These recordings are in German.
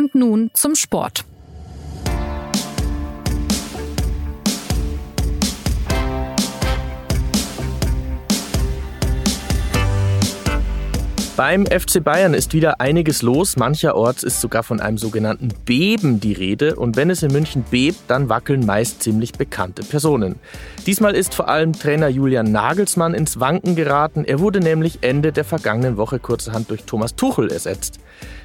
Und nun zum Sport. Beim FC Bayern ist wieder einiges los. Mancherorts ist sogar von einem sogenannten Beben die Rede. Und wenn es in München bebt, dann wackeln meist ziemlich bekannte Personen. Diesmal ist vor allem Trainer Julian Nagelsmann ins Wanken geraten. Er wurde nämlich Ende der vergangenen Woche kurzerhand durch Thomas Tuchel ersetzt.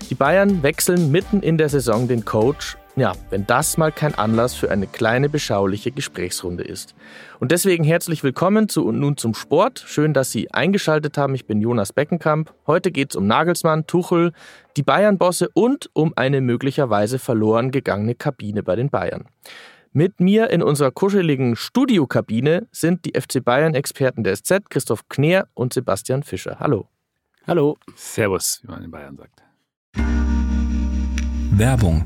Die Bayern wechseln mitten in der Saison den Coach ja, wenn das mal kein Anlass für eine kleine beschauliche Gesprächsrunde ist. Und deswegen herzlich willkommen zu und nun zum Sport. Schön, dass Sie eingeschaltet haben. Ich bin Jonas Beckenkamp. Heute geht es um Nagelsmann, Tuchel, die Bayern-Bosse und um eine möglicherweise verloren gegangene Kabine bei den Bayern. Mit mir in unserer kuscheligen Studiokabine sind die FC Bayern-Experten der SZ, Christoph Kneer und Sebastian Fischer. Hallo. Hallo. Servus, wie man in Bayern sagt. Werbung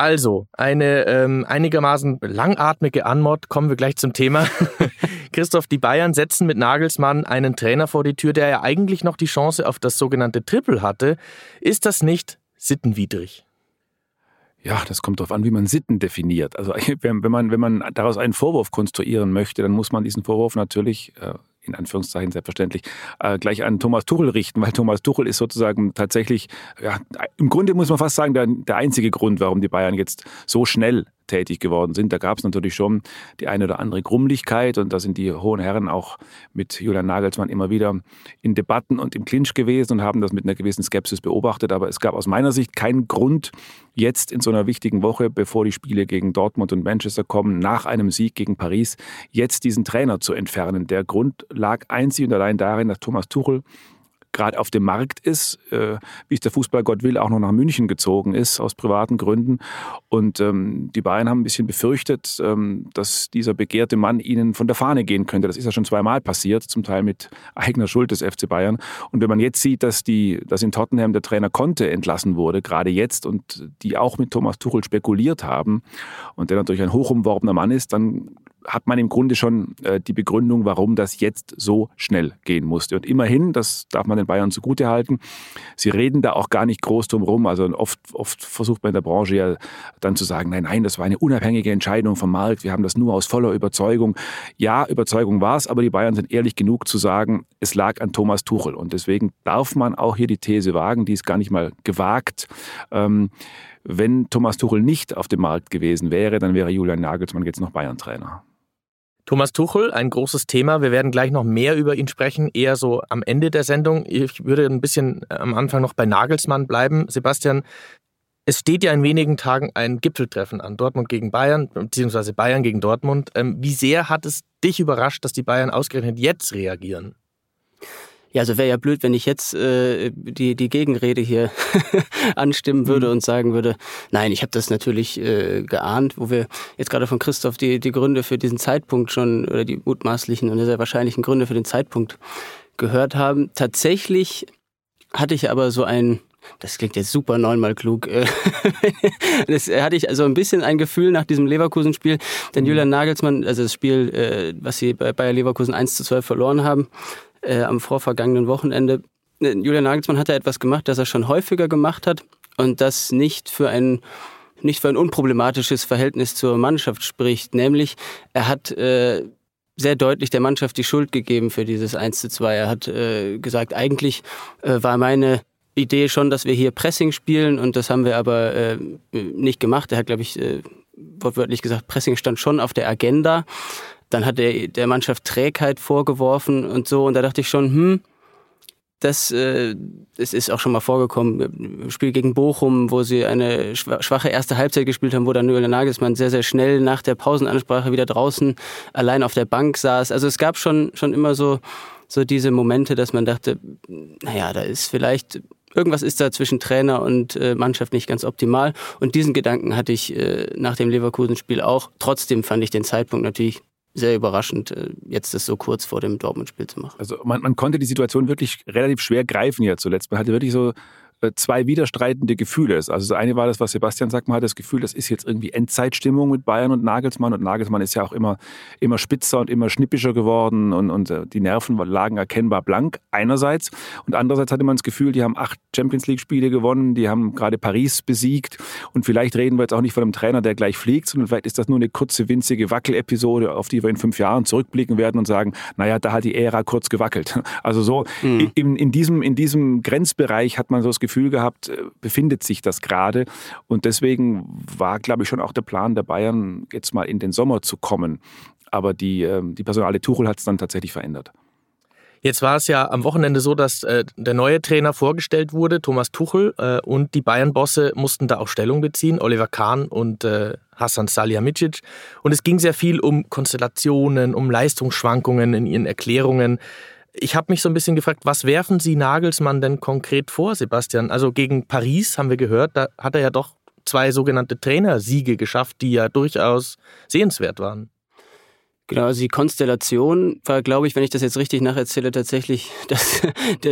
Also, eine ähm, einigermaßen langatmige Anmod, kommen wir gleich zum Thema. Christoph, die Bayern setzen mit Nagelsmann einen Trainer vor die Tür, der ja eigentlich noch die Chance auf das sogenannte Triple hatte. Ist das nicht sittenwidrig? Ja, das kommt darauf an, wie man Sitten definiert. Also wenn man, wenn man daraus einen Vorwurf konstruieren möchte, dann muss man diesen Vorwurf natürlich äh, in Anführungszeichen selbstverständlich, äh, gleich an Thomas Tuchel richten, weil Thomas Tuchel ist sozusagen tatsächlich, ja, im Grunde muss man fast sagen, der, der einzige Grund, warum die Bayern jetzt so schnell tätig geworden sind. Da gab es natürlich schon die eine oder andere Grummlichkeit und da sind die hohen Herren auch mit Julian Nagelsmann immer wieder in Debatten und im Clinch gewesen und haben das mit einer gewissen Skepsis beobachtet. Aber es gab aus meiner Sicht keinen Grund, jetzt in so einer wichtigen Woche, bevor die Spiele gegen Dortmund und Manchester kommen, nach einem Sieg gegen Paris, jetzt diesen Trainer zu entfernen. Der Grund lag einzig und allein darin, dass Thomas Tuchel gerade auf dem Markt ist, äh, wie es der Fußballgott will, auch noch nach München gezogen ist, aus privaten Gründen. Und ähm, die Bayern haben ein bisschen befürchtet, ähm, dass dieser begehrte Mann ihnen von der Fahne gehen könnte. Das ist ja schon zweimal passiert, zum Teil mit eigener Schuld des FC Bayern. Und wenn man jetzt sieht, dass, die, dass in Tottenham der Trainer Conte entlassen wurde, gerade jetzt, und die auch mit Thomas Tuchel spekuliert haben und der natürlich ein hochumworbener Mann ist, dann hat man im Grunde schon äh, die Begründung, warum das jetzt so schnell gehen musste. Und immerhin, das darf man den Bayern zugute halten, sie reden da auch gar nicht groß drum rum. Also oft, oft versucht man in der Branche ja dann zu sagen, nein, nein, das war eine unabhängige Entscheidung vom Markt, wir haben das nur aus voller Überzeugung. Ja, Überzeugung war es, aber die Bayern sind ehrlich genug zu sagen, es lag an Thomas Tuchel. Und deswegen darf man auch hier die These wagen, die ist gar nicht mal gewagt. Ähm, wenn Thomas Tuchel nicht auf dem Markt gewesen wäre, dann wäre Julian Nagelsmann jetzt noch Bayern-Trainer. Thomas Tuchel, ein großes Thema. Wir werden gleich noch mehr über ihn sprechen, eher so am Ende der Sendung. Ich würde ein bisschen äh, am Anfang noch bei Nagelsmann bleiben. Sebastian, es steht ja in wenigen Tagen ein Gipfeltreffen an, Dortmund gegen Bayern, beziehungsweise Bayern gegen Dortmund. Ähm, wie sehr hat es dich überrascht, dass die Bayern ausgerechnet jetzt reagieren? Ja, also wäre ja blöd, wenn ich jetzt äh, die, die Gegenrede hier anstimmen würde mhm. und sagen würde, nein, ich habe das natürlich äh, geahnt, wo wir jetzt gerade von Christoph die, die Gründe für diesen Zeitpunkt schon oder die mutmaßlichen und sehr wahrscheinlichen Gründe für den Zeitpunkt gehört haben. Tatsächlich hatte ich aber so ein das klingt jetzt super neunmal klug. Äh, das hatte ich also ein bisschen ein Gefühl nach diesem Leverkusen-Spiel, denn mhm. Julian Nagelsmann, also das Spiel, äh, was sie bei Bayer Leverkusen 1 zu 12 verloren haben, äh, am vorvergangenen Wochenende. Äh, Julian Nagelsmann hat da etwas gemacht, das er schon häufiger gemacht hat und das nicht für ein nicht für ein unproblematisches Verhältnis zur Mannschaft spricht, nämlich er hat äh, sehr deutlich der Mannschaft die Schuld gegeben für dieses 1 zu 2. Er hat äh, gesagt, eigentlich äh, war meine Idee schon, dass wir hier Pressing spielen und das haben wir aber äh, nicht gemacht. Er hat, glaube ich, äh, wortwörtlich gesagt, Pressing stand schon auf der Agenda. Dann hat er der Mannschaft Trägheit vorgeworfen und so. Und da dachte ich schon, hm, das, äh, das ist auch schon mal vorgekommen. Im Spiel gegen Bochum, wo sie eine schwache erste Halbzeit gespielt haben, wo dann Julian Nagelsmann sehr, sehr schnell nach der Pausenansprache wieder draußen allein auf der Bank saß. Also es gab schon, schon immer so, so diese Momente, dass man dachte, naja, da ist vielleicht irgendwas ist da zwischen Trainer und äh, Mannschaft nicht ganz optimal. Und diesen Gedanken hatte ich äh, nach dem Leverkusen-Spiel auch. Trotzdem fand ich den Zeitpunkt natürlich sehr überraschend, äh, jetzt das so kurz vor dem Dortmund-Spiel zu machen. Also man, man konnte die Situation wirklich relativ schwer greifen ja zuletzt. Man hatte wirklich so zwei widerstreitende Gefühle. Also das eine war das, was Sebastian sagt, man hat das Gefühl, das ist jetzt irgendwie Endzeitstimmung mit Bayern und Nagelsmann. Und Nagelsmann ist ja auch immer, immer spitzer und immer schnippischer geworden und, und äh, die Nerven lagen erkennbar blank einerseits. Und andererseits hatte man das Gefühl, die haben acht Champions League-Spiele gewonnen, die haben gerade Paris besiegt. Und vielleicht reden wir jetzt auch nicht von einem Trainer, der gleich fliegt, sondern vielleicht ist das nur eine kurze, winzige Wackelepisode, auf die wir in fünf Jahren zurückblicken werden und sagen, naja, da hat die Ära kurz gewackelt. Also so mhm. in, in, diesem, in diesem Grenzbereich hat man so das Gefühl, Gefühl gehabt, äh, befindet sich das gerade. Und deswegen war, glaube ich, schon auch der Plan der Bayern, jetzt mal in den Sommer zu kommen. Aber die, ähm, die Personale Tuchel hat es dann tatsächlich verändert. Jetzt war es ja am Wochenende so, dass äh, der neue Trainer vorgestellt wurde, Thomas Tuchel, äh, und die Bayern-Bosse mussten da auch Stellung beziehen, Oliver Kahn und Hassan Salihamidzic. Und es ging sehr viel um Konstellationen, um Leistungsschwankungen in ihren Erklärungen. Ich habe mich so ein bisschen gefragt, was werfen Sie Nagelsmann denn konkret vor, Sebastian? Also gegen Paris haben wir gehört, da hat er ja doch zwei sogenannte Trainersiege geschafft, die ja durchaus sehenswert waren. Genau, also die Konstellation war, glaube ich, wenn ich das jetzt richtig nacherzähle, tatsächlich das,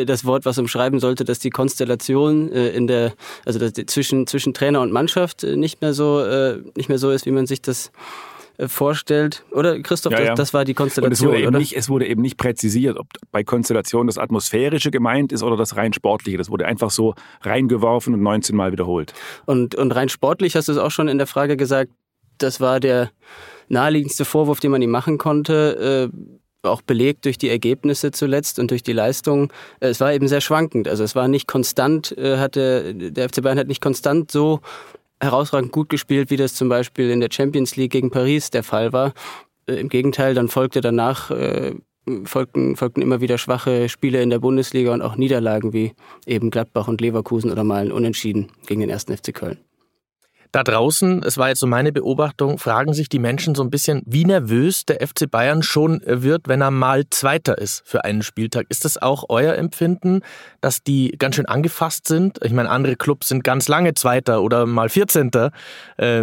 das Wort, was umschreiben sollte, dass die Konstellation äh, in der, also zwischen, zwischen Trainer und Mannschaft äh, nicht mehr so, äh, nicht mehr so ist, wie man sich das vorstellt. Oder Christoph, ja, ja. Das, das, war die Konstellation. Und es wurde, oder? Nicht, es wurde eben nicht präzisiert, ob bei Konstellation das Atmosphärische gemeint ist oder das rein Sportliche. Das wurde einfach so reingeworfen und 19 Mal wiederholt. Und, und rein sportlich hast du es auch schon in der Frage gesagt, das war der naheliegendste Vorwurf, den man ihm machen konnte. Äh, auch belegt durch die Ergebnisse zuletzt und durch die Leistung. Äh, es war eben sehr schwankend. Also es war nicht konstant, äh, hatte, der FC Bayern hat nicht konstant so herausragend gut gespielt, wie das zum Beispiel in der Champions League gegen Paris der Fall war. Äh, Im Gegenteil, dann folgte danach äh, folgten, folgten immer wieder schwache Spiele in der Bundesliga und auch Niederlagen wie eben Gladbach und Leverkusen oder mal ein Unentschieden gegen den ersten FC Köln. Da draußen, es war jetzt so meine Beobachtung, fragen sich die Menschen so ein bisschen, wie nervös der FC Bayern schon wird, wenn er mal Zweiter ist für einen Spieltag. Ist das auch euer Empfinden, dass die ganz schön angefasst sind? Ich meine, andere Clubs sind ganz lange Zweiter oder mal Vierzehnter. Äh,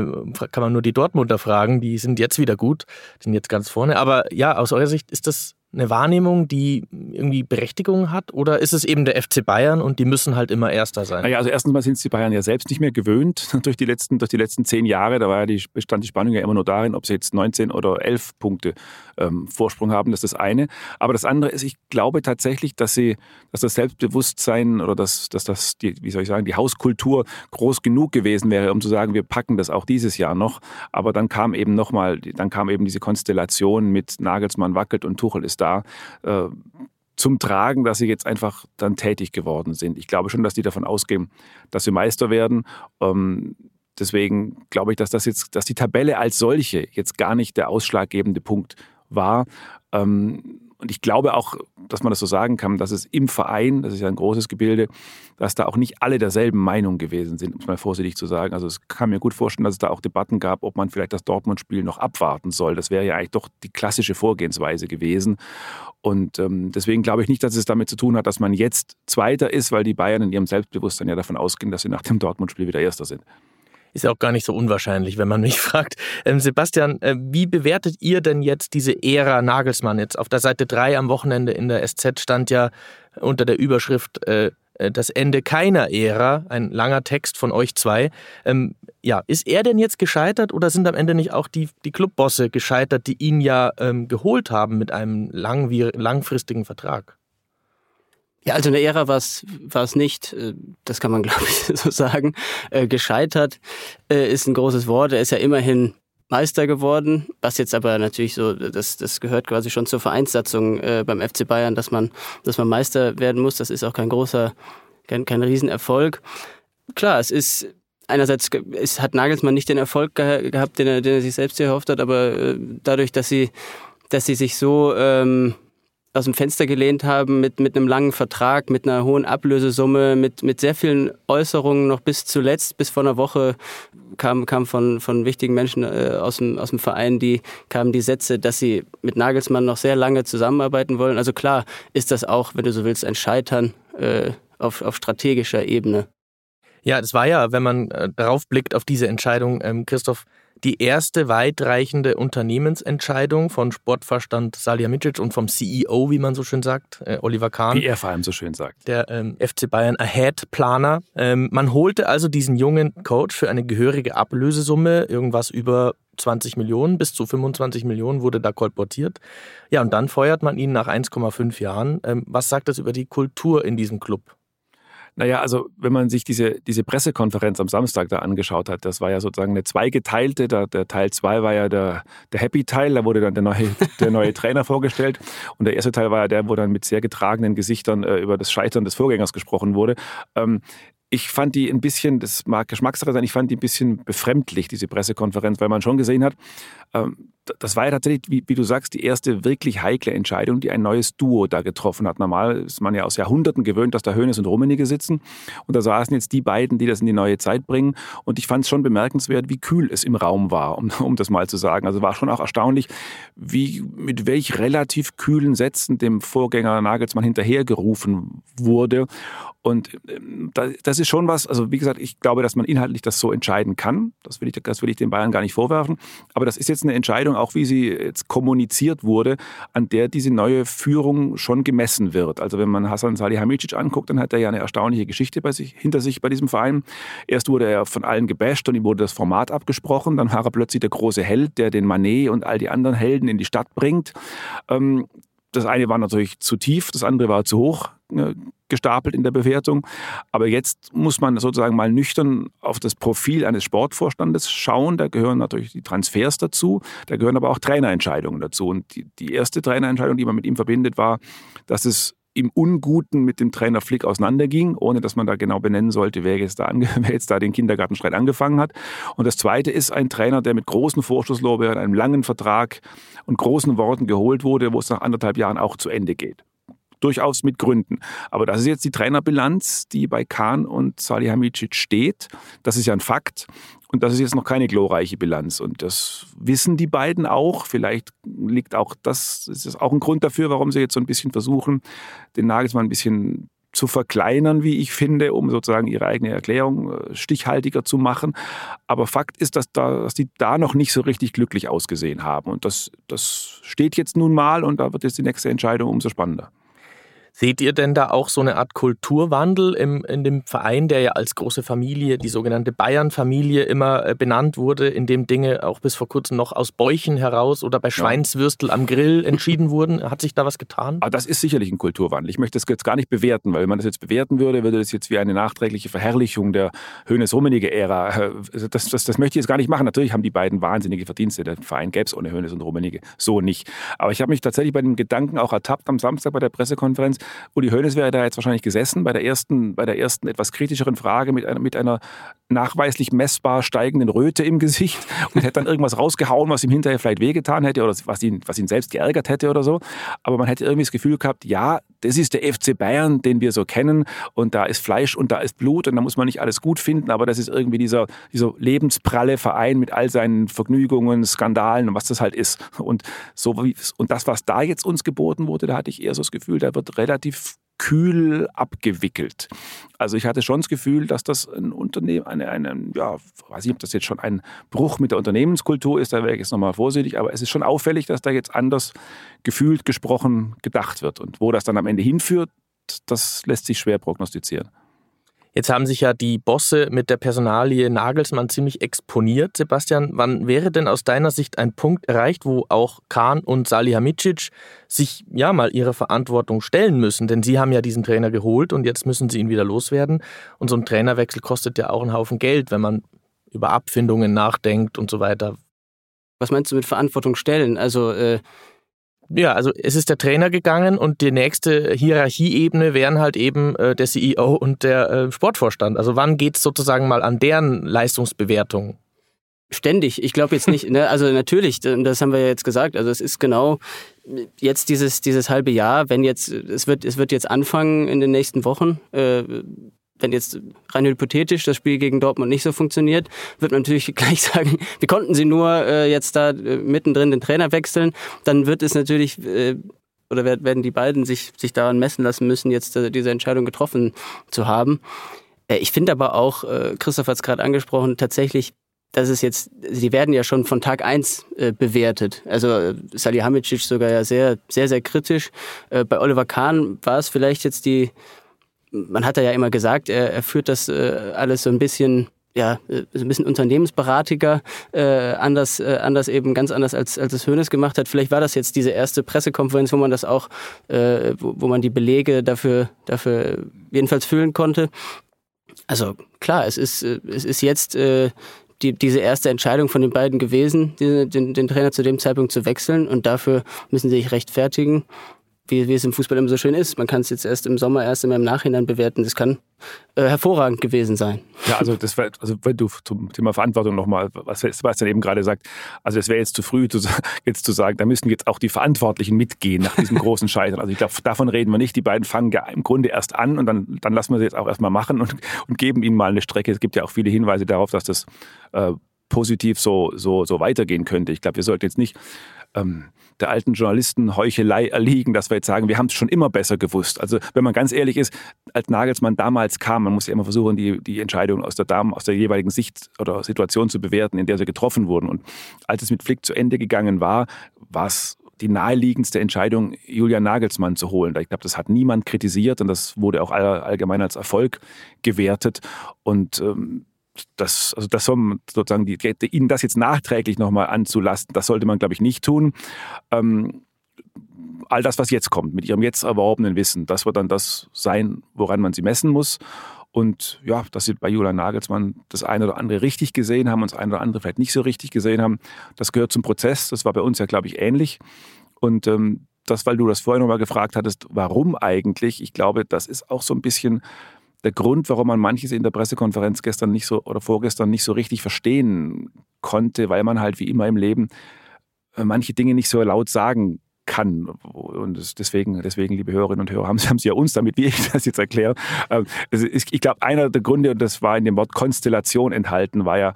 kann man nur die Dortmunder fragen, die sind jetzt wieder gut, sind jetzt ganz vorne. Aber ja, aus eurer Sicht ist das eine Wahrnehmung, die irgendwie Berechtigung hat? Oder ist es eben der FC Bayern und die müssen halt immer Erster sein? Naja, also erstens mal sind es die Bayern ja selbst nicht mehr gewöhnt durch die letzten, durch die letzten zehn Jahre. Da war ja die, bestand die Spannung ja immer nur darin, ob sie jetzt 19 oder 11 Punkte ähm, Vorsprung haben. Das ist das eine. Aber das andere ist, ich glaube tatsächlich, dass sie, dass das Selbstbewusstsein oder dass, dass das, die, wie soll ich sagen, die Hauskultur groß genug gewesen wäre, um zu sagen, wir packen das auch dieses Jahr noch. Aber dann kam eben nochmal, dann kam eben diese Konstellation mit Nagelsmann wackelt und Tuchel ist da. Äh, zum Tragen, dass sie jetzt einfach dann tätig geworden sind. Ich glaube schon, dass die davon ausgehen, dass sie Meister werden. Ähm, deswegen glaube ich, dass das jetzt, dass die Tabelle als solche jetzt gar nicht der ausschlaggebende Punkt war. Ähm, und ich glaube auch, dass man das so sagen kann, dass es im Verein, das ist ja ein großes Gebilde, dass da auch nicht alle derselben Meinung gewesen sind, um es mal vorsichtig zu sagen. Also es kann mir gut vorstellen, dass es da auch Debatten gab, ob man vielleicht das Dortmund-Spiel noch abwarten soll. Das wäre ja eigentlich doch die klassische Vorgehensweise gewesen. Und ähm, deswegen glaube ich nicht, dass es damit zu tun hat, dass man jetzt Zweiter ist, weil die Bayern in ihrem Selbstbewusstsein ja davon ausgehen, dass sie nach dem Dortmund-Spiel wieder Erster sind. Ist ja auch gar nicht so unwahrscheinlich, wenn man mich fragt. Ähm, Sebastian, äh, wie bewertet ihr denn jetzt diese Ära Nagelsmann? Jetzt auf der Seite 3 am Wochenende in der SZ stand ja unter der Überschrift äh, äh, das Ende keiner Ära, ein langer Text von euch zwei. Ähm, ja, ist er denn jetzt gescheitert oder sind am Ende nicht auch die, die Clubbosse gescheitert, die ihn ja ähm, geholt haben mit einem lang, langfristigen Vertrag? Ja, also eine Ära war es nicht, äh, das kann man glaube ich so sagen. Äh, gescheitert äh, ist ein großes Wort. Er ist ja immerhin Meister geworden, was jetzt aber natürlich so, das, das gehört quasi schon zur Vereinssatzung äh, beim FC Bayern, dass man, dass man Meister werden muss. Das ist auch kein großer, kein, kein Riesenerfolg. Klar, es ist einerseits es hat Nagelsmann nicht den Erfolg ge gehabt, den er, den er sich selbst erhofft hat, aber äh, dadurch, dass sie, dass sie sich so ähm, aus dem Fenster gelehnt haben mit, mit einem langen Vertrag, mit einer hohen Ablösesumme, mit, mit sehr vielen Äußerungen noch bis zuletzt, bis vor einer Woche kam, kam von, von wichtigen Menschen äh, aus, dem, aus dem Verein, die kamen die Sätze, dass sie mit Nagelsmann noch sehr lange zusammenarbeiten wollen. Also klar ist das auch, wenn du so willst, ein Scheitern äh, auf, auf strategischer Ebene. Ja, das war ja, wenn man äh, darauf blickt, auf diese Entscheidung, ähm, Christoph, die erste weitreichende Unternehmensentscheidung von Sportverstand Salihamidzic und vom CEO, wie man so schön sagt, äh, Oliver Kahn. Wie er vor allem so schön sagt. Der ähm, FC Bayern Ahead-Planer. Ähm, man holte also diesen jungen Coach für eine gehörige Ablösesumme, irgendwas über 20 Millionen, bis zu 25 Millionen wurde da kolportiert. Ja, und dann feuert man ihn nach 1,5 Jahren. Ähm, was sagt das über die Kultur in diesem Club? Naja, also wenn man sich diese, diese Pressekonferenz am Samstag da angeschaut hat, das war ja sozusagen eine zweigeteilte. Der, der Teil zwei war ja der, der Happy-Teil, da wurde dann der neue, der neue Trainer vorgestellt. Und der erste Teil war ja der, wo dann mit sehr getragenen Gesichtern äh, über das Scheitern des Vorgängers gesprochen wurde. Ähm, ich fand die ein bisschen, das mag Geschmackssache sein, ich fand die ein bisschen befremdlich, diese Pressekonferenz, weil man schon gesehen hat, ähm, das war ja tatsächlich, wie, wie, du sagst, die erste wirklich heikle Entscheidung, die ein neues Duo da getroffen hat. Normal ist man ja aus Jahrhunderten gewöhnt, dass da Hönes und Rummenigge sitzen. Und da saßen jetzt die beiden, die das in die neue Zeit bringen. Und ich fand es schon bemerkenswert, wie kühl es im Raum war, um, um das mal zu sagen. Also war schon auch erstaunlich, wie, mit welch relativ kühlen Sätzen dem Vorgänger Nagelsmann hinterhergerufen wurde. Und ähm, das ist schon was, also wie gesagt, ich glaube, dass man inhaltlich das so entscheiden kann. Das will ich, das will ich den Bayern gar nicht vorwerfen. Aber das ist jetzt eine Entscheidung, auch wie sie jetzt kommuniziert wurde, an der diese neue Führung schon gemessen wird. Also wenn man Hasan Salihamidzic anguckt, dann hat er ja eine erstaunliche Geschichte bei sich, hinter sich bei diesem Verein. Erst wurde er von allen gebasht und ihm wurde das Format abgesprochen. Dann war er plötzlich der große Held, der den Manet und all die anderen Helden in die Stadt bringt. Ähm, das eine war natürlich zu tief, das andere war zu hoch äh, gestapelt in der Bewertung. Aber jetzt muss man sozusagen mal nüchtern auf das Profil eines Sportvorstandes schauen. Da gehören natürlich die Transfers dazu, da gehören aber auch Trainerentscheidungen dazu. Und die, die erste Trainerentscheidung, die man mit ihm verbindet, war, dass es im Unguten mit dem Trainer Flick auseinanderging, ohne dass man da genau benennen sollte, wer jetzt da, wer jetzt da den Kindergartenstreit angefangen hat. Und das Zweite ist ein Trainer, der mit großen Vorschusslorbeeren, einem langen Vertrag und großen Worten geholt wurde, wo es nach anderthalb Jahren auch zu Ende geht durchaus mit Gründen. Aber das ist jetzt die Trainerbilanz, die bei Kahn und Salihamidzic steht. Das ist ja ein Fakt. Und das ist jetzt noch keine glorreiche Bilanz. Und das wissen die beiden auch. Vielleicht liegt auch das, ist das auch ein Grund dafür, warum sie jetzt so ein bisschen versuchen, den Nagelsmann ein bisschen zu verkleinern, wie ich finde, um sozusagen ihre eigene Erklärung äh, stichhaltiger zu machen. Aber Fakt ist, dass, da, dass die da noch nicht so richtig glücklich ausgesehen haben. Und das, das steht jetzt nun mal und da wird jetzt die nächste Entscheidung umso spannender. Seht ihr denn da auch so eine Art Kulturwandel im, in dem Verein, der ja als große Familie, die sogenannte Bayern-Familie, immer äh, benannt wurde, in dem Dinge auch bis vor kurzem noch aus Bäuchen heraus oder bei Schweinswürstel am Grill entschieden wurden? Hat sich da was getan? Aber ah, das ist sicherlich ein Kulturwandel. Ich möchte das jetzt gar nicht bewerten, weil wenn man das jetzt bewerten würde, würde das jetzt wie eine nachträgliche Verherrlichung der Hönes-Rummenigge-Ära. Äh, das, das, das möchte ich jetzt gar nicht machen. Natürlich haben die beiden wahnsinnige Verdienste. Der Verein gäbe es ohne Hönes und Rummenigge so nicht. Aber ich habe mich tatsächlich bei dem Gedanken auch ertappt am Samstag bei der Pressekonferenz, Uli Hoeneß wäre da jetzt wahrscheinlich gesessen bei der ersten, bei der ersten etwas kritischeren Frage mit einer, mit einer nachweislich messbar steigenden Röte im Gesicht und hätte dann irgendwas rausgehauen, was ihm hinterher vielleicht wehgetan hätte oder was ihn, was ihn selbst geärgert hätte oder so. Aber man hätte irgendwie das Gefühl gehabt, ja, das ist der FC Bayern, den wir so kennen und da ist Fleisch und da ist Blut und da muss man nicht alles gut finden, aber das ist irgendwie dieser, dieser lebenspralle Verein mit all seinen Vergnügungen, Skandalen und was das halt ist. Und, so und das, was da jetzt uns geboten wurde, da hatte ich eher so das Gefühl, da wird relativ kühl abgewickelt. Also ich hatte schon das Gefühl, dass das ein Unternehmen, eine, eine, ja, weiß ich, ob das jetzt schon ein Bruch mit der Unternehmenskultur ist, da wäre ich jetzt nochmal vorsichtig, aber es ist schon auffällig, dass da jetzt anders gefühlt, gesprochen, gedacht wird. Und wo das dann am Ende hinführt, das lässt sich schwer prognostizieren. Jetzt haben sich ja die Bosse mit der Personalie Nagelsmann ziemlich exponiert. Sebastian, wann wäre denn aus deiner Sicht ein Punkt erreicht, wo auch Kahn und Salihamidzic sich ja mal ihrer Verantwortung stellen müssen? Denn sie haben ja diesen Trainer geholt und jetzt müssen sie ihn wieder loswerden. Und so ein Trainerwechsel kostet ja auch einen Haufen Geld, wenn man über Abfindungen nachdenkt und so weiter. Was meinst du mit Verantwortung stellen? Also äh ja, also es ist der Trainer gegangen und die nächste Hierarchieebene wären halt eben äh, der CEO und der äh, Sportvorstand. Also wann geht es sozusagen mal an deren Leistungsbewertung? Ständig. Ich glaube jetzt nicht, ne? also natürlich, das haben wir ja jetzt gesagt. Also es ist genau jetzt dieses, dieses halbe Jahr, wenn jetzt, es wird, es wird jetzt anfangen in den nächsten Wochen. Äh, wenn jetzt rein hypothetisch das Spiel gegen Dortmund nicht so funktioniert, wird man natürlich gleich sagen, wie konnten sie nur äh, jetzt da äh, mittendrin den Trainer wechseln? Dann wird es natürlich äh, oder werden die beiden sich, sich daran messen lassen müssen, jetzt äh, diese Entscheidung getroffen zu haben. Äh, ich finde aber auch, äh, Christoph hat es gerade angesprochen, tatsächlich, dass es jetzt, sie werden ja schon von Tag eins äh, bewertet. Also äh, Salihamidzic sogar ja sehr, sehr, sehr kritisch. Äh, bei Oliver Kahn war es vielleicht jetzt die, man hat ja immer gesagt, er, er führt das äh, alles so ein bisschen ja, so ein bisschen unternehmensberatiger, äh, anders, äh, anders eben ganz anders als, als es Hönes gemacht hat. Vielleicht war das jetzt diese erste Pressekonferenz, wo man das auch, äh, wo, wo man die Belege dafür, dafür jedenfalls füllen konnte. Also klar, es ist, äh, es ist jetzt äh, die, diese erste Entscheidung von den beiden gewesen, den, den, den Trainer zu dem Zeitpunkt zu wechseln und dafür müssen sie sich rechtfertigen wie, wie es im Fußball immer so schön ist. Man kann es jetzt erst im Sommer, erst im Nachhinein bewerten. Das kann äh, hervorragend gewesen sein. Ja, also das war, also wenn du zum Thema Verantwortung nochmal, was Sebastian eben gerade sagt, also es wäre jetzt zu früh, zu, jetzt zu sagen, da müssen jetzt auch die Verantwortlichen mitgehen nach diesem großen Scheitern. Also ich glaube, davon reden wir nicht. Die beiden fangen ja im Grunde erst an und dann, dann lassen wir sie jetzt auch erstmal machen und, und geben ihnen mal eine Strecke. Es gibt ja auch viele Hinweise darauf, dass das äh, positiv so, so, so weitergehen könnte. Ich glaube, wir sollten jetzt nicht ähm, der alten Journalisten Heuchelei erliegen, dass wir jetzt sagen, wir haben es schon immer besser gewusst. Also wenn man ganz ehrlich ist, als Nagelsmann damals kam, man muss ja immer versuchen, die, die Entscheidung aus der, Dame, aus der jeweiligen Sicht oder Situation zu bewerten, in der sie getroffen wurden. Und als es mit Flick zu Ende gegangen war, war es die naheliegendste Entscheidung, Julian Nagelsmann zu holen. Ich glaube, das hat niemand kritisiert und das wurde auch allgemein als Erfolg gewertet. Und ähm, das, also das soll sozusagen die, ihnen das jetzt nachträglich nochmal anzulasten, das sollte man, glaube ich, nicht tun. Ähm, all das, was jetzt kommt, mit ihrem jetzt erworbenen Wissen, das wird dann das sein, woran man sie messen muss. Und ja, dass sie bei Julian Nagelsmann das eine oder andere richtig gesehen haben und das eine oder andere vielleicht nicht so richtig gesehen haben, das gehört zum Prozess. Das war bei uns ja, glaube ich, ähnlich. Und ähm, das, weil du das vorher nochmal gefragt hattest, warum eigentlich? Ich glaube, das ist auch so ein bisschen der Grund, warum man manches in der Pressekonferenz gestern nicht so oder vorgestern nicht so richtig verstehen konnte, weil man halt wie immer im Leben äh, manche Dinge nicht so laut sagen kann. Und deswegen, deswegen, liebe Hörerinnen und Hörer, haben Sie, haben Sie ja uns damit, wie ich das jetzt erkläre. Ähm, ich glaube, einer der Gründe, und das war in dem Wort Konstellation enthalten, war ja,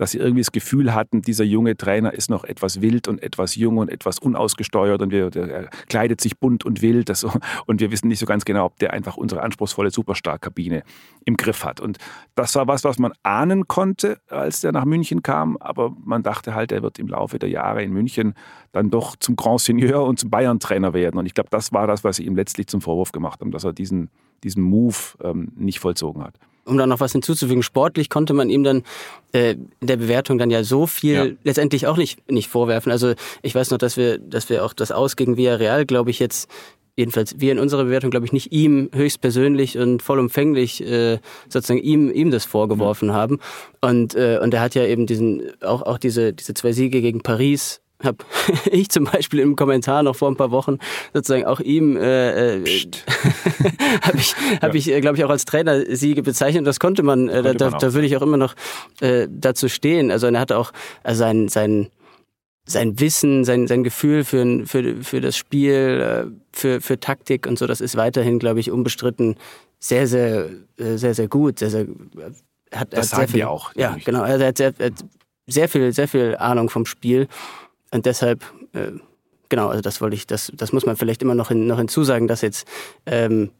dass sie irgendwie das Gefühl hatten, dieser junge Trainer ist noch etwas wild und etwas jung und etwas unausgesteuert und wir, er kleidet sich bunt und wild das, und wir wissen nicht so ganz genau, ob der einfach unsere anspruchsvolle Superstar-Kabine im Griff hat. Und das war was, was man ahnen konnte, als der nach München kam, aber man dachte halt, er wird im Laufe der Jahre in München dann doch zum Grand Seigneur und zum Bayern-Trainer werden. Und ich glaube, das war das, was sie ihm letztlich zum Vorwurf gemacht haben, dass er diesen, diesen Move ähm, nicht vollzogen hat um da noch was hinzuzufügen, sportlich konnte man ihm dann äh, in der Bewertung dann ja so viel ja. letztendlich auch nicht, nicht vorwerfen. Also ich weiß noch, dass wir, dass wir auch das Aus gegen Villarreal, glaube ich, jetzt jedenfalls wir in unserer Bewertung, glaube ich, nicht ihm höchstpersönlich und vollumfänglich äh, sozusagen ihm, ihm das vorgeworfen mhm. haben. Und, äh, und er hat ja eben diesen, auch, auch diese, diese zwei Siege gegen Paris habe ich zum Beispiel im Kommentar noch vor ein paar Wochen sozusagen auch ihm äh, äh habe ich, hab ja. ich äh, glaube ich auch als Trainer Siege bezeichnet. Das konnte man, äh, konnte da, man da würde ich auch immer noch äh, dazu stehen. Also er hatte auch also sein sein sein Wissen, sein, sein Gefühl für, für, für das Spiel, äh, für, für Taktik und so, das ist weiterhin, glaube ich, unbestritten sehr, sehr, sehr, sehr gut. Sehr, sehr, hat, das hat sagen sehr viel, auch. Ja, genau. Er hat sehr, sehr viel, sehr viel Ahnung vom Spiel. Und deshalb, äh, genau, also das wollte ich, das, das muss man vielleicht immer noch, hin, noch hinzusagen, dass jetzt ähm,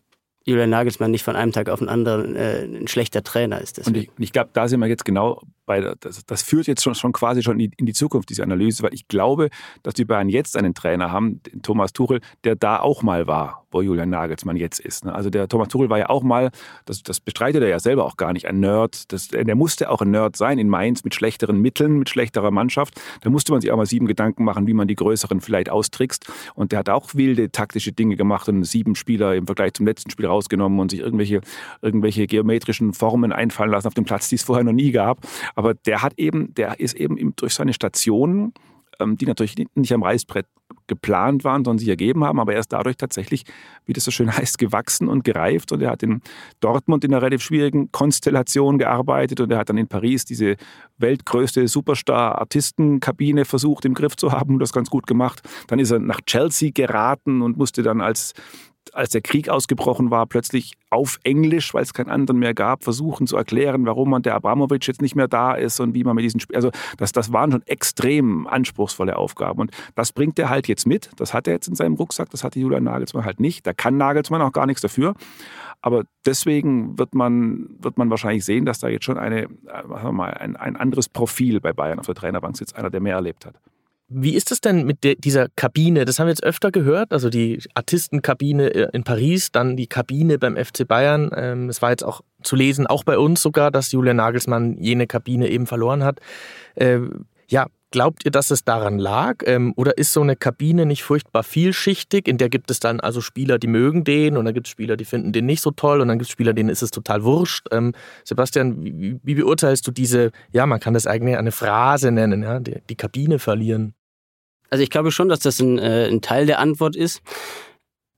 Julian Nagelsmann nicht von einem Tag auf den anderen äh, ein schlechter Trainer ist. Deswegen. Und ich, ich glaube, da sind wir jetzt genau bei, das, das führt jetzt schon, schon quasi schon in die Zukunft, diese Analyse, weil ich glaube, dass die Bayern jetzt einen Trainer haben, den Thomas Tuchel, der da auch mal war, wo Julian Nagelsmann jetzt ist. Ne? Also der Thomas Tuchel war ja auch mal, das, das bestreitet er ja selber auch gar nicht, ein Nerd. Das, der musste auch ein Nerd sein in Mainz mit schlechteren Mitteln, mit schlechterer Mannschaft. Da musste man sich auch mal sieben Gedanken machen, wie man die größeren vielleicht austrickst. Und der hat auch wilde taktische Dinge gemacht und sieben Spieler im Vergleich zum letzten Spiel rausgenommen und sich irgendwelche, irgendwelche geometrischen Formen einfallen lassen auf dem Platz, die es vorher noch nie gab. Aber der hat eben, der ist eben durch seine Stationen, die natürlich nicht am Reißbrett geplant waren, sondern sich ergeben haben, aber er ist dadurch tatsächlich, wie das so schön heißt, gewachsen und gereift und er hat in Dortmund in einer relativ schwierigen Konstellation gearbeitet und er hat dann in Paris diese weltgrößte Superstar-Artistenkabine versucht im Griff zu haben und das ganz gut gemacht. Dann ist er nach Chelsea geraten und musste dann als als der Krieg ausgebrochen war, plötzlich auf Englisch, weil es keinen anderen mehr gab, versuchen zu erklären, warum man der Abramowitsch jetzt nicht mehr da ist und wie man mit diesen Spielen. Also das, das waren schon extrem anspruchsvolle Aufgaben. Und das bringt er halt jetzt mit. Das hat er jetzt in seinem Rucksack, das hatte Julian Nagelsmann halt nicht. Da kann Nagelsmann auch gar nichts dafür. Aber deswegen wird man, wird man wahrscheinlich sehen, dass da jetzt schon eine, äh, mal, ein, ein anderes Profil bei Bayern auf der Trainerbank sitzt, einer, der mehr erlebt hat. Wie ist es denn mit dieser Kabine? Das haben wir jetzt öfter gehört. Also die Artistenkabine äh, in Paris, dann die Kabine beim FC Bayern. Ähm, es war jetzt auch zu lesen, auch bei uns sogar, dass Julian Nagelsmann jene Kabine eben verloren hat. Ähm, ja, Glaubt ihr, dass es daran lag? Ähm, oder ist so eine Kabine nicht furchtbar vielschichtig? In der gibt es dann also Spieler, die mögen den und dann gibt es Spieler, die finden den nicht so toll und dann gibt es Spieler, denen ist es total wurscht. Sebastian, wie, beurteilst du diese, ja, man kann das eigentlich eine Phrase nennen, ja, die Kabine verlieren? Also ich glaube schon, dass das ein, äh, ein Teil der Antwort ist.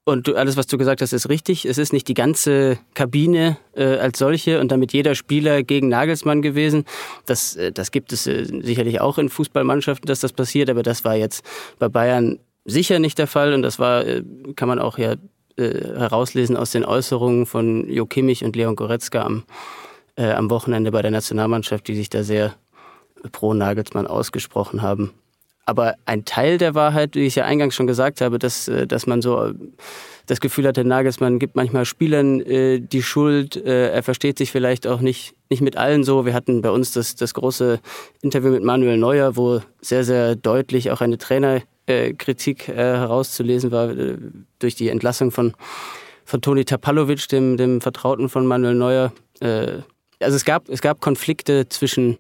Und du, alles, was du gesagt hast, ist richtig. Es ist nicht die ganze Kabine äh, als solche und damit jeder Spieler gegen Nagelsmann gewesen. Das, äh, das gibt es äh, sicherlich auch in Fußballmannschaften, dass das passiert, aber das war jetzt bei Bayern sicher nicht der Fall und das war, äh, kann man auch ja äh, herauslesen aus den Äußerungen von Jo Kimmich und Leon Goretzka am, äh, am Wochenende bei der Nationalmannschaft, die sich da sehr pro Nagelsmann ausgesprochen haben. Aber ein Teil der Wahrheit, wie ich ja eingangs schon gesagt habe, dass, äh, dass man so äh, das Gefühl hat, der Nagelsmann gibt manchmal Spielern äh, die Schuld. Äh, er versteht sich vielleicht auch nicht, nicht mit allen so. Wir hatten bei uns das, das große Interview mit Manuel Neuer, wo sehr, sehr deutlich auch eine Trainerkritik äh, herauszulesen war äh, durch die Entlassung von, von Toni Tapalovic, dem, dem Vertrauten von Manuel Neuer. also es gab, es gab Konflikte zwischen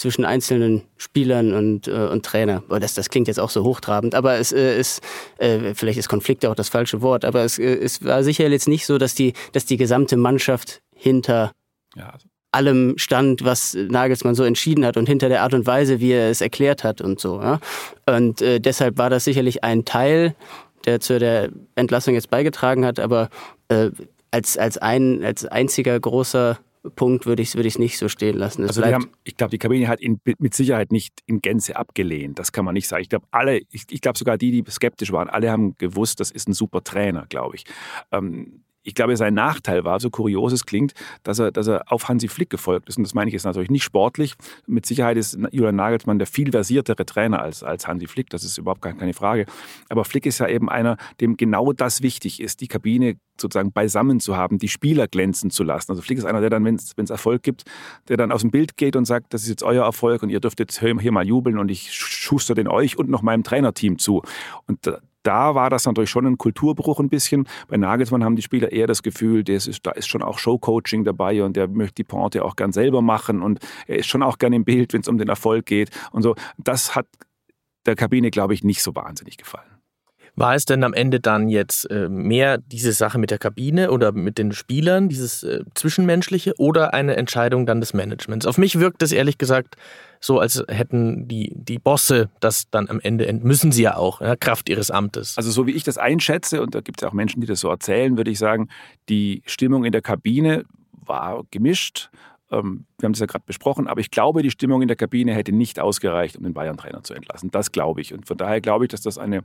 zwischen einzelnen Spielern und, äh, und Trainer. Das, das klingt jetzt auch so hochtrabend, aber es äh, ist, äh, vielleicht ist Konflikt auch das falsche Wort, aber es, äh, es war sicher jetzt nicht so, dass die, dass die gesamte Mannschaft hinter ja. Also allem stand, was Nagelsmann so entschieden hat und hinter der Art und Weise, wie er es erklärt hat und so. Ja? Und äh, deshalb war das sicherlich ein Teil, der zu der Entlassung jetzt beigetragen hat, aber äh, als, als, ein, als einziger großer Punkt würde ich es würd nicht so stehen lassen. Es also haben, ich glaube, die Kabine hat ihn mit Sicherheit nicht in Gänze abgelehnt. Das kann man nicht sagen. Ich glaube, alle, ich, ich glaube sogar die, die skeptisch waren, alle haben gewusst, das ist ein super Trainer, glaube ich. Ähm, ich glaube, sein Nachteil war, so kurios es klingt, dass er, dass er auf Hansi Flick gefolgt ist. Und das meine ich jetzt natürlich nicht sportlich. Mit Sicherheit ist Julian Nagelsmann der viel versiertere Trainer als, als Hansi Flick. Das ist überhaupt keine Frage. Aber Flick ist ja eben einer, dem genau das wichtig ist, die Kabine sozusagen beisammen zu haben, die Spieler glänzen zu lassen. Also Flick ist einer, der dann, wenn es Erfolg gibt, der dann aus dem Bild geht und sagt, das ist jetzt euer Erfolg und ihr dürft jetzt hier mal jubeln und ich schuster den euch und noch meinem Trainerteam zu. Und da war das natürlich schon ein Kulturbruch ein bisschen. Bei Nagelsmann haben die Spieler eher das Gefühl, das ist, da ist schon auch Showcoaching dabei und der möchte die Pointe auch gern selber machen und er ist schon auch gern im Bild, wenn es um den Erfolg geht und so. Das hat der Kabine, glaube ich, nicht so wahnsinnig gefallen. War es denn am Ende dann jetzt äh, mehr diese Sache mit der Kabine oder mit den Spielern, dieses äh, Zwischenmenschliche oder eine Entscheidung dann des Managements? Auf mich wirkt es ehrlich gesagt so, als hätten die, die Bosse das dann am Ende, müssen sie ja auch, ja, Kraft ihres Amtes. Also so wie ich das einschätze, und da gibt es auch Menschen, die das so erzählen, würde ich sagen, die Stimmung in der Kabine war gemischt. Ähm, wir haben das ja gerade besprochen, aber ich glaube, die Stimmung in der Kabine hätte nicht ausgereicht, um den Bayern-Trainer zu entlassen. Das glaube ich. Und von daher glaube ich, dass das eine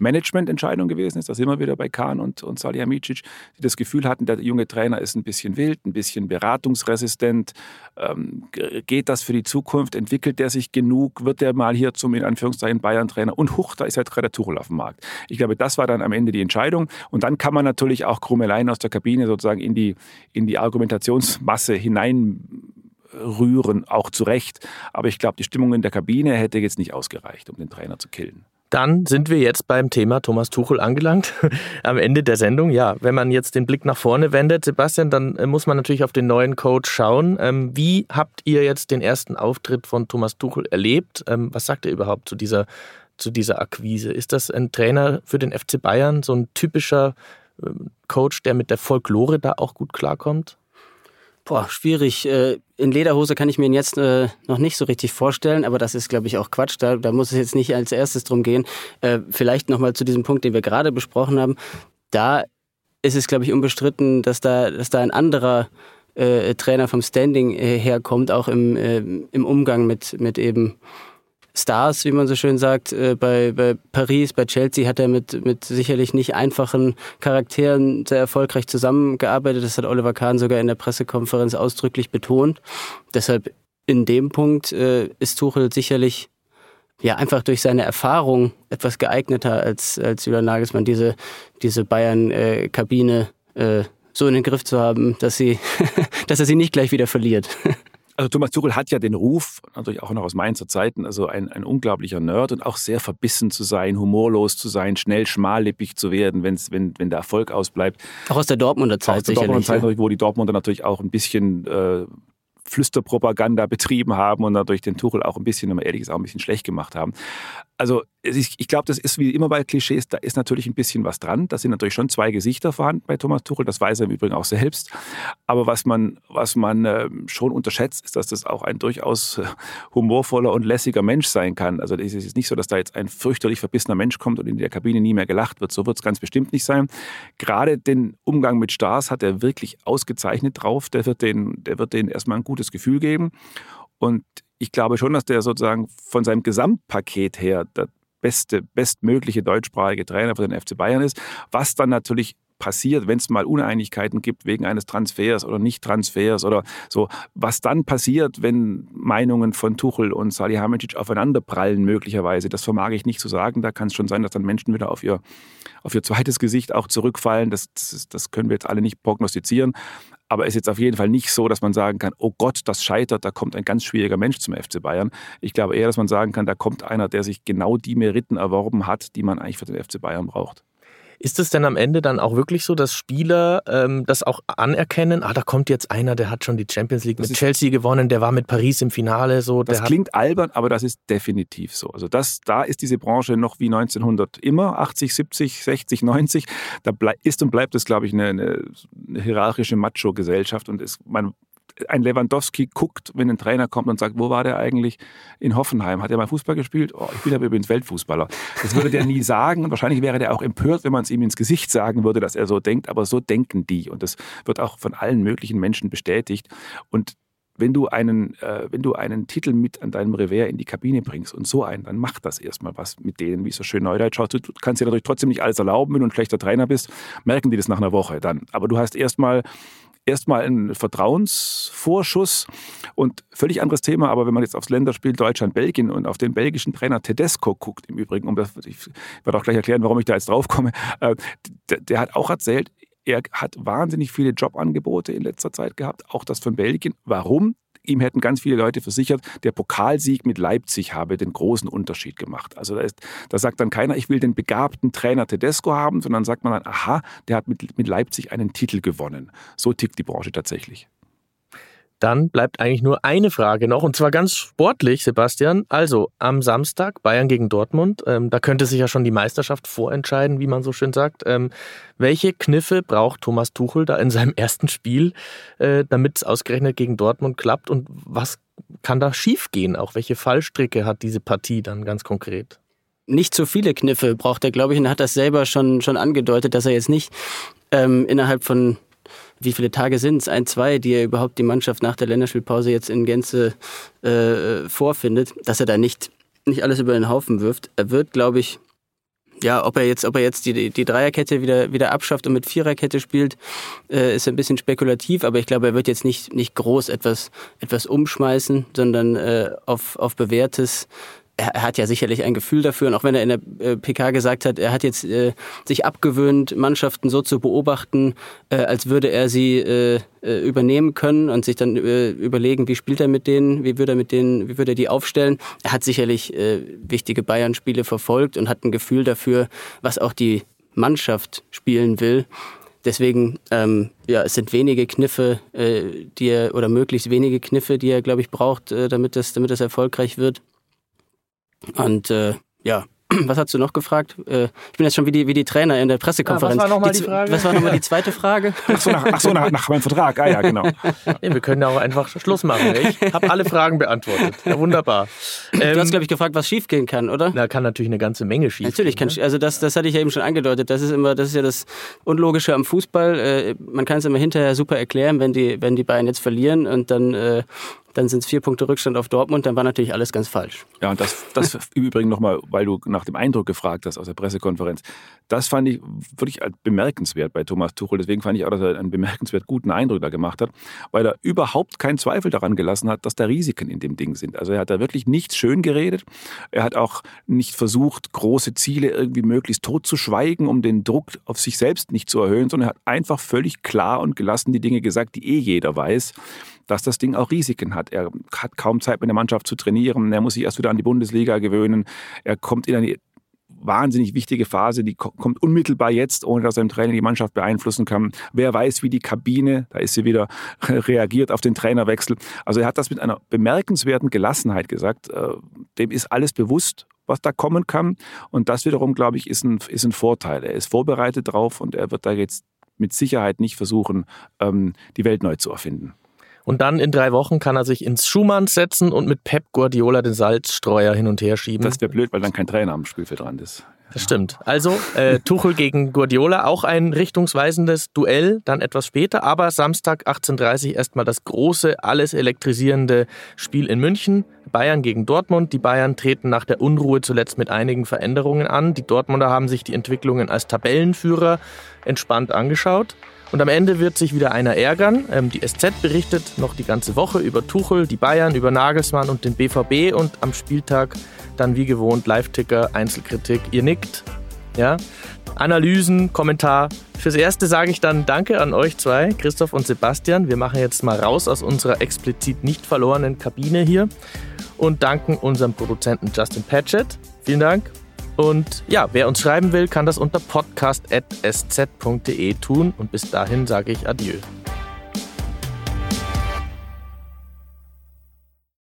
Managemententscheidung gewesen ist. Da sind wir wieder bei Kahn und, und Salihamidzic, die das Gefühl hatten, der junge Trainer ist ein bisschen wild, ein bisschen beratungsresistent. Ähm, geht das für die Zukunft? Entwickelt der sich genug? Wird der mal hier zum in Anführungszeichen Bayern-Trainer? Und huch, da ist halt gerade der Tuchel auf dem Markt. Ich glaube, das war dann am Ende die Entscheidung. Und dann kann man natürlich auch Krummeleien aus der Kabine sozusagen in die, in die Argumentationsmasse hinein rühren, auch zu Recht. Aber ich glaube, die Stimmung in der Kabine hätte jetzt nicht ausgereicht, um den Trainer zu killen. Dann sind wir jetzt beim Thema Thomas Tuchel angelangt, am Ende der Sendung. Ja, wenn man jetzt den Blick nach vorne wendet, Sebastian, dann äh, muss man natürlich auf den neuen Coach schauen. Ähm, wie habt ihr jetzt den ersten Auftritt von Thomas Tuchel erlebt? Ähm, was sagt ihr überhaupt zu dieser, zu dieser Akquise? Ist das ein Trainer für den FC Bayern, so ein typischer ähm, Coach, der mit der Folklore da auch gut klarkommt? Boah, schwierig. In Lederhose kann ich mir ihn jetzt äh, noch nicht so richtig vorstellen, aber das ist, glaube ich, auch Quatsch. Da, da muss es jetzt nicht als erstes drum gehen. Äh, vielleicht nochmal zu diesem Punkt, den wir gerade besprochen haben. Da ist es, glaube ich, unbestritten, dass da, dass da ein anderer äh, Trainer vom Standing äh, herkommt, auch im, äh, im Umgang mit, mit eben Stars, wie man so schön sagt. Äh, bei, bei Paris, bei Chelsea hat er mit, mit sicherlich nicht einfachen Charakteren sehr erfolgreich zusammengearbeitet. Das hat Oliver Kahn sogar in der Pressekonferenz ausdrücklich betont. Deshalb in dem Punkt äh, ist Tuchel sicherlich ja einfach durch seine Erfahrung etwas geeigneter als, als Julian Nagelsmann, diese, diese Bayern-Kabine äh, so in den Griff zu haben, dass, sie, dass er sie nicht gleich wieder verliert. Also Thomas Tuchel hat ja den Ruf, natürlich auch noch aus Mainzer Zeiten, also ein, ein unglaublicher Nerd und auch sehr verbissen zu sein, humorlos zu sein, schnell schmallippig zu werden, wenn's, wenn, wenn der Erfolg ausbleibt. Auch aus der Dortmunder Zeit aus der Dortmunder Zeit, ja. wo die Dortmunder natürlich auch ein bisschen äh, Flüsterpropaganda betrieben haben und dadurch den Tuchel auch ein bisschen, wenn man ehrlich ist, auch ein bisschen schlecht gemacht haben. Also ich glaube, das ist wie immer bei Klischees, da ist natürlich ein bisschen was dran. Da sind natürlich schon zwei Gesichter vorhanden bei Thomas Tuchel, das weiß er im Übrigen auch selbst. Aber was man, was man äh, schon unterschätzt, ist, dass das auch ein durchaus äh, humorvoller und lässiger Mensch sein kann. Also es ist nicht so, dass da jetzt ein fürchterlich verbissener Mensch kommt und in der Kabine nie mehr gelacht wird. So wird es ganz bestimmt nicht sein. Gerade den Umgang mit Stars hat er wirklich ausgezeichnet drauf. Der wird denen, der wird denen erstmal ein gutes Gefühl geben. Und ich glaube schon, dass der sozusagen von seinem Gesamtpaket her beste, bestmögliche deutschsprachige Trainer für den FC Bayern ist. Was dann natürlich passiert, wenn es mal Uneinigkeiten gibt wegen eines Transfers oder Nicht-Transfers oder so, was dann passiert, wenn Meinungen von Tuchel und Salihamidzic aufeinanderprallen möglicherweise, das vermag ich nicht zu sagen. Da kann es schon sein, dass dann Menschen wieder auf ihr, auf ihr zweites Gesicht auch zurückfallen. Das, das, das können wir jetzt alle nicht prognostizieren. Aber es ist jetzt auf jeden Fall nicht so, dass man sagen kann, oh Gott, das scheitert, da kommt ein ganz schwieriger Mensch zum FC Bayern. Ich glaube eher, dass man sagen kann, da kommt einer, der sich genau die Meriten erworben hat, die man eigentlich für den FC Bayern braucht. Ist es denn am Ende dann auch wirklich so, dass Spieler ähm, das auch anerkennen? Ah, da kommt jetzt einer, der hat schon die Champions League das mit Chelsea gewonnen, der war mit Paris im Finale. So, das klingt albern, aber das ist definitiv so. Also das, da ist diese Branche noch wie 1900 immer, 80, 70, 60, 90. Da ist und bleibt es, glaube ich, eine, eine hierarchische Macho-Gesellschaft und es, man ein Lewandowski guckt, wenn ein Trainer kommt und sagt, wo war der eigentlich in Hoffenheim? Hat er mal Fußball gespielt? Oh, ich bin aber übrigens Weltfußballer. Das würde der nie sagen. Wahrscheinlich wäre der auch empört, wenn man es ihm ins Gesicht sagen würde, dass er so denkt. Aber so denken die. Und das wird auch von allen möglichen Menschen bestätigt. Und wenn du einen, äh, wenn du einen Titel mit an deinem Revers in die Kabine bringst und so einen, dann macht das erstmal was mit denen, wie es so schön Neudeutsch schaut. Du kannst dir natürlich trotzdem nicht alles erlauben, wenn du ein schlechter Trainer bist, merken die das nach einer Woche dann. Aber du hast erstmal erstmal ein Vertrauensvorschuss und völlig anderes Thema, aber wenn man jetzt aufs Länderspiel Deutschland-Belgien und auf den belgischen Trainer Tedesco guckt, im Übrigen, um das, ich werde auch gleich erklären, warum ich da jetzt drauf komme, äh, der, der hat auch erzählt, er hat wahnsinnig viele Jobangebote in letzter Zeit gehabt, auch das von Belgien. Warum? Ihm hätten ganz viele Leute versichert, der Pokalsieg mit Leipzig habe den großen Unterschied gemacht. Also da, ist, da sagt dann keiner, ich will den begabten Trainer Tedesco haben, sondern sagt man dann, aha, der hat mit, mit Leipzig einen Titel gewonnen. So tickt die Branche tatsächlich. Dann bleibt eigentlich nur eine Frage noch, und zwar ganz sportlich, Sebastian. Also am Samstag Bayern gegen Dortmund. Ähm, da könnte sich ja schon die Meisterschaft vorentscheiden, wie man so schön sagt. Ähm, welche Kniffe braucht Thomas Tuchel da in seinem ersten Spiel, äh, damit es ausgerechnet gegen Dortmund klappt? Und was kann da schiefgehen? Auch welche Fallstricke hat diese Partie dann ganz konkret? Nicht so viele Kniffe braucht er, glaube ich, und er hat das selber schon, schon angedeutet, dass er jetzt nicht ähm, innerhalb von wie viele Tage sind es? Ein, zwei, die er überhaupt die Mannschaft nach der Länderspielpause jetzt in Gänze äh, vorfindet, dass er da nicht, nicht alles über den Haufen wirft. Er wird, glaube ich, ja, ob er jetzt, ob er jetzt die, die Dreierkette wieder, wieder abschafft und mit Viererkette spielt, äh, ist ein bisschen spekulativ, aber ich glaube, er wird jetzt nicht, nicht groß etwas, etwas umschmeißen, sondern äh, auf, auf bewährtes er, hat ja sicherlich ein Gefühl dafür. Und auch wenn er in der äh, PK gesagt hat, er hat jetzt äh, sich abgewöhnt, Mannschaften so zu beobachten, äh, als würde er sie äh, äh, übernehmen können und sich dann äh, überlegen, wie spielt er mit denen, wie würde er mit denen, wie würde er die aufstellen. Er hat sicherlich wichtige Bayern-Spiele verfolgt und hat ein Gefühl dafür, was auch die Mannschaft spielen will. Deswegen, ähm, ja, es sind wenige Kniffe, äh, die er, oder möglichst wenige Kniffe, die er, glaube ich, braucht, äh, damit das, damit das erfolgreich wird. Und äh, ja, was hast du noch gefragt? Äh, ich bin jetzt schon wie die, wie die Trainer in der Pressekonferenz. Ja, was war nochmal die, die, Frage? Was war nochmal die zweite Frage? Ach so, nach, ach so, nach, nach meinem Vertrag. Ah ja, genau. Nee, wir können ja auch einfach Schluss machen. Ich habe alle Fragen beantwortet. Ja, wunderbar. Du ähm, hast, glaube ich, gefragt, was schiefgehen kann, oder? Da kann natürlich eine ganze Menge schief Natürlich kann, ne? also das, das hatte ich ja eben schon angedeutet. Das ist immer, das ist ja das Unlogische am Fußball. Äh, man kann es immer hinterher super erklären, wenn die, wenn die beiden jetzt verlieren und dann äh, dann sind es vier Punkte Rückstand auf Dortmund, dann war natürlich alles ganz falsch. Ja, und das, das im Übrigen nochmal, weil du nach dem Eindruck gefragt hast aus der Pressekonferenz, das fand ich wirklich bemerkenswert bei Thomas Tuchel. Deswegen fand ich auch, dass er einen bemerkenswert guten Eindruck da gemacht hat, weil er überhaupt keinen Zweifel daran gelassen hat, dass da Risiken in dem Ding sind. Also er hat da wirklich nichts schön geredet. Er hat auch nicht versucht, große Ziele irgendwie möglichst tot zu schweigen, um den Druck auf sich selbst nicht zu erhöhen, sondern er hat einfach völlig klar und gelassen die Dinge gesagt, die eh jeder weiß dass das Ding auch Risiken hat. Er hat kaum Zeit mit der Mannschaft zu trainieren. Er muss sich erst wieder an die Bundesliga gewöhnen. Er kommt in eine wahnsinnig wichtige Phase, die kommt unmittelbar jetzt, ohne dass er im Training die Mannschaft beeinflussen kann. Wer weiß, wie die Kabine, da ist sie wieder, reagiert auf den Trainerwechsel. Also er hat das mit einer bemerkenswerten Gelassenheit gesagt. Äh, dem ist alles bewusst, was da kommen kann. Und das wiederum, glaube ich, ist ein, ist ein Vorteil. Er ist vorbereitet drauf und er wird da jetzt mit Sicherheit nicht versuchen, ähm, die Welt neu zu erfinden. Und dann in drei Wochen kann er sich ins Schumann setzen und mit Pep Guardiola den Salzstreuer hin und her schieben. Das wäre blöd, weil dann kein Trainer am Spielfeld dran ist. Das stimmt. Also äh, Tuchel gegen Guardiola, auch ein richtungsweisendes Duell, dann etwas später, aber Samstag 18.30 Uhr erstmal das große, alles elektrisierende Spiel in München. Bayern gegen Dortmund. Die Bayern treten nach der Unruhe zuletzt mit einigen Veränderungen an. Die Dortmunder haben sich die Entwicklungen als Tabellenführer entspannt angeschaut. Und am Ende wird sich wieder einer ärgern. Ähm, die SZ berichtet noch die ganze Woche über Tuchel, die Bayern, über Nagelsmann und den BVB und am Spieltag dann wie gewohnt Live-Ticker, Einzelkritik. Ihr nickt. Ja. Analysen, Kommentar. Fürs Erste sage ich dann Danke an euch zwei, Christoph und Sebastian. Wir machen jetzt mal raus aus unserer explizit nicht verlorenen Kabine hier und danken unserem Produzenten Justin Patchett. Vielen Dank. Und ja, wer uns schreiben will, kann das unter podcast.sz.de tun. Und bis dahin sage ich Adieu.